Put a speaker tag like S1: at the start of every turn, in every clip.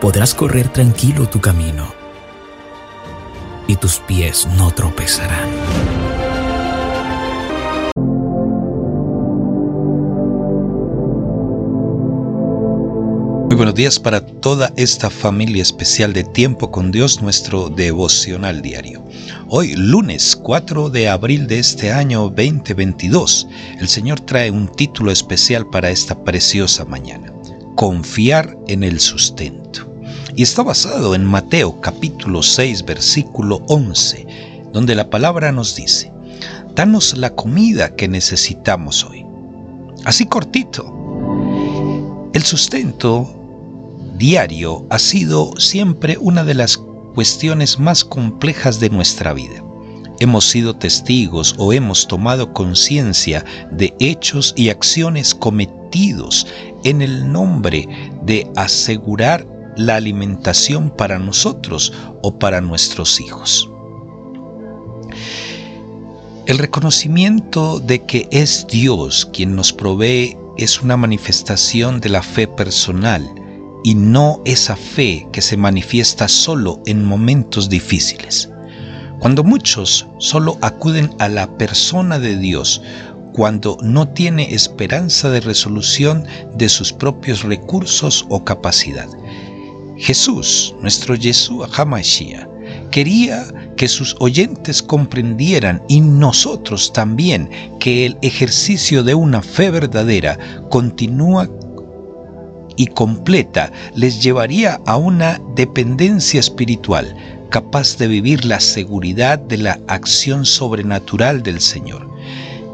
S1: Podrás correr tranquilo tu camino y tus pies no tropezarán.
S2: Muy buenos días para toda esta familia especial de Tiempo con Dios, nuestro devocional diario. Hoy, lunes 4 de abril de este año 2022, el Señor trae un título especial para esta preciosa mañana. Confiar en el sustento. Y está basado en Mateo capítulo 6 versículo 11, donde la palabra nos dice, Danos la comida que necesitamos hoy. Así cortito. El sustento diario ha sido siempre una de las cuestiones más complejas de nuestra vida. Hemos sido testigos o hemos tomado conciencia de hechos y acciones cometidos en el nombre de asegurar la alimentación para nosotros o para nuestros hijos. El reconocimiento de que es Dios quien nos provee es una manifestación de la fe personal y no esa fe que se manifiesta solo en momentos difíciles. Cuando muchos solo acuden a la persona de Dios, cuando no tiene esperanza de resolución de sus propios recursos o capacidad. Jesús, nuestro Yeshua HaMashiach, quería que sus oyentes comprendieran y nosotros también que el ejercicio de una fe verdadera continúa y completa les llevaría a una dependencia espiritual capaz de vivir la seguridad de la acción sobrenatural del Señor,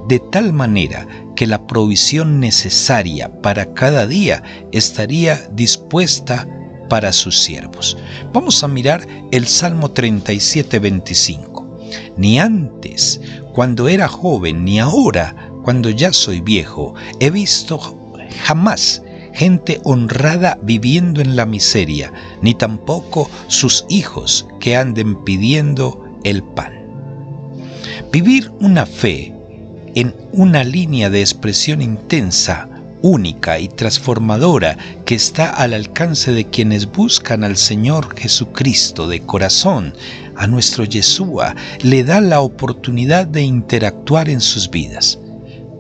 S2: de tal manera que la provisión necesaria para cada día estaría dispuesta para sus siervos. Vamos a mirar el Salmo 37, 25. Ni antes, cuando era joven, ni ahora, cuando ya soy viejo, he visto jamás gente honrada viviendo en la miseria, ni tampoco sus hijos que anden pidiendo el pan. Vivir una fe en una línea de expresión intensa, única y transformadora que está al alcance de quienes buscan al Señor Jesucristo de corazón, a nuestro Yeshua, le da la oportunidad de interactuar en sus vidas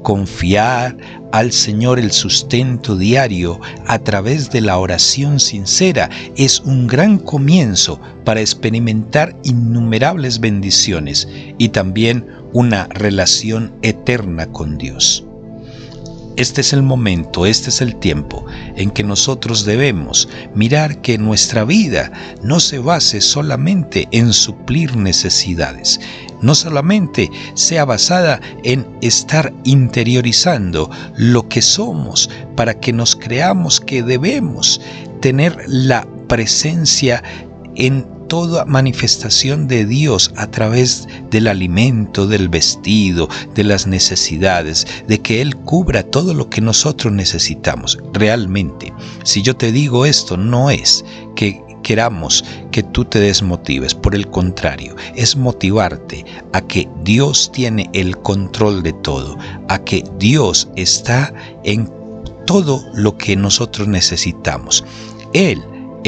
S2: confiar al Señor el sustento diario a través de la oración sincera es un gran comienzo para experimentar innumerables bendiciones y también una relación eterna con Dios. Este es el momento, este es el tiempo en que nosotros debemos mirar que nuestra vida no se base solamente en suplir necesidades, no solamente sea basada en estar interiorizando lo que somos para que nos creamos que debemos tener la presencia en toda manifestación de Dios a través del alimento, del vestido, de las necesidades, de que Él cubra todo lo que nosotros necesitamos. Realmente, si yo te digo esto, no es que queramos que tú te desmotives, por el contrario, es motivarte a que Dios tiene el control de todo, a que Dios está en todo lo que nosotros necesitamos. Él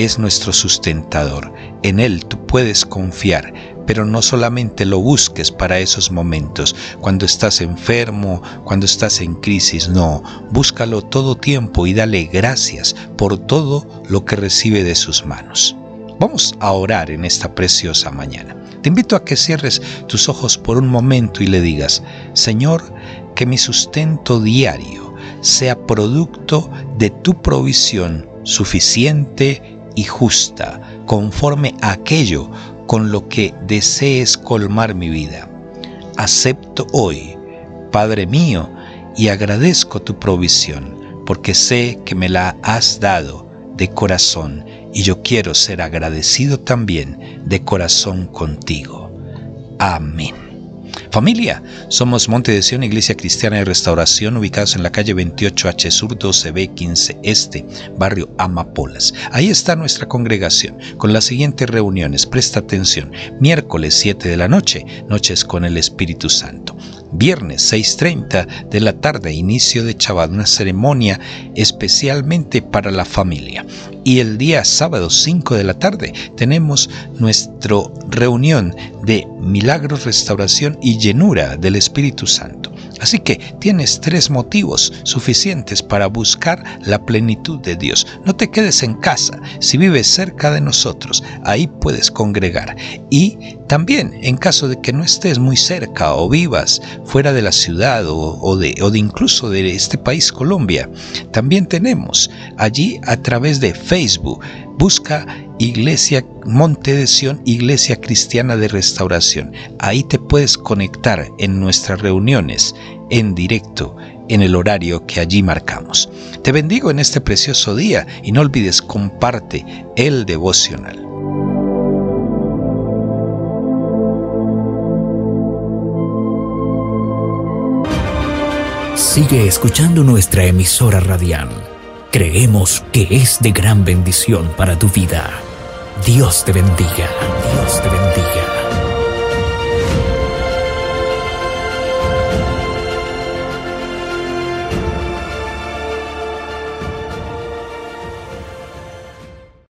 S2: es nuestro sustentador. En Él tú puedes confiar, pero no solamente lo busques para esos momentos, cuando estás enfermo, cuando estás en crisis, no, búscalo todo tiempo y dale gracias por todo lo que recibe de sus manos. Vamos a orar en esta preciosa mañana. Te invito a que cierres tus ojos por un momento y le digas, Señor, que mi sustento diario sea producto de tu provisión suficiente y justa, conforme a aquello con lo que desees colmar mi vida. Acepto hoy, Padre mío, y agradezco tu provisión, porque sé que me la has dado de corazón y yo quiero ser agradecido también de corazón contigo. Amén. Familia, somos Monte de Sion, Iglesia Cristiana de Restauración, ubicados en la calle 28H Sur 12B 15 Este, barrio Amapolas. Ahí está nuestra congregación, con las siguientes reuniones. Presta atención. Miércoles 7 de la noche, noches con el Espíritu Santo. Viernes 6.30 de la tarde, inicio de Chabad, una ceremonia especialmente para la familia. Y el día sábado 5 de la tarde tenemos nuestra reunión de milagros, restauración y llenura del Espíritu Santo. Así que tienes tres motivos suficientes para buscar la plenitud de Dios. No te quedes en casa. Si vives cerca de nosotros, ahí puedes congregar. Y también, en caso de que no estés muy cerca o vivas fuera de la ciudad o, de, o de incluso de este país, Colombia, también tenemos allí a través de Facebook. Busca Iglesia Monte de Sion, Iglesia Cristiana de Restauración. Ahí te puedes conectar en nuestras reuniones en directo en el horario que allí marcamos. Te bendigo en este precioso día y no olvides comparte el devocional.
S1: Sigue escuchando nuestra emisora radial. Creemos que es de gran bendición para tu vida. Dios te bendiga.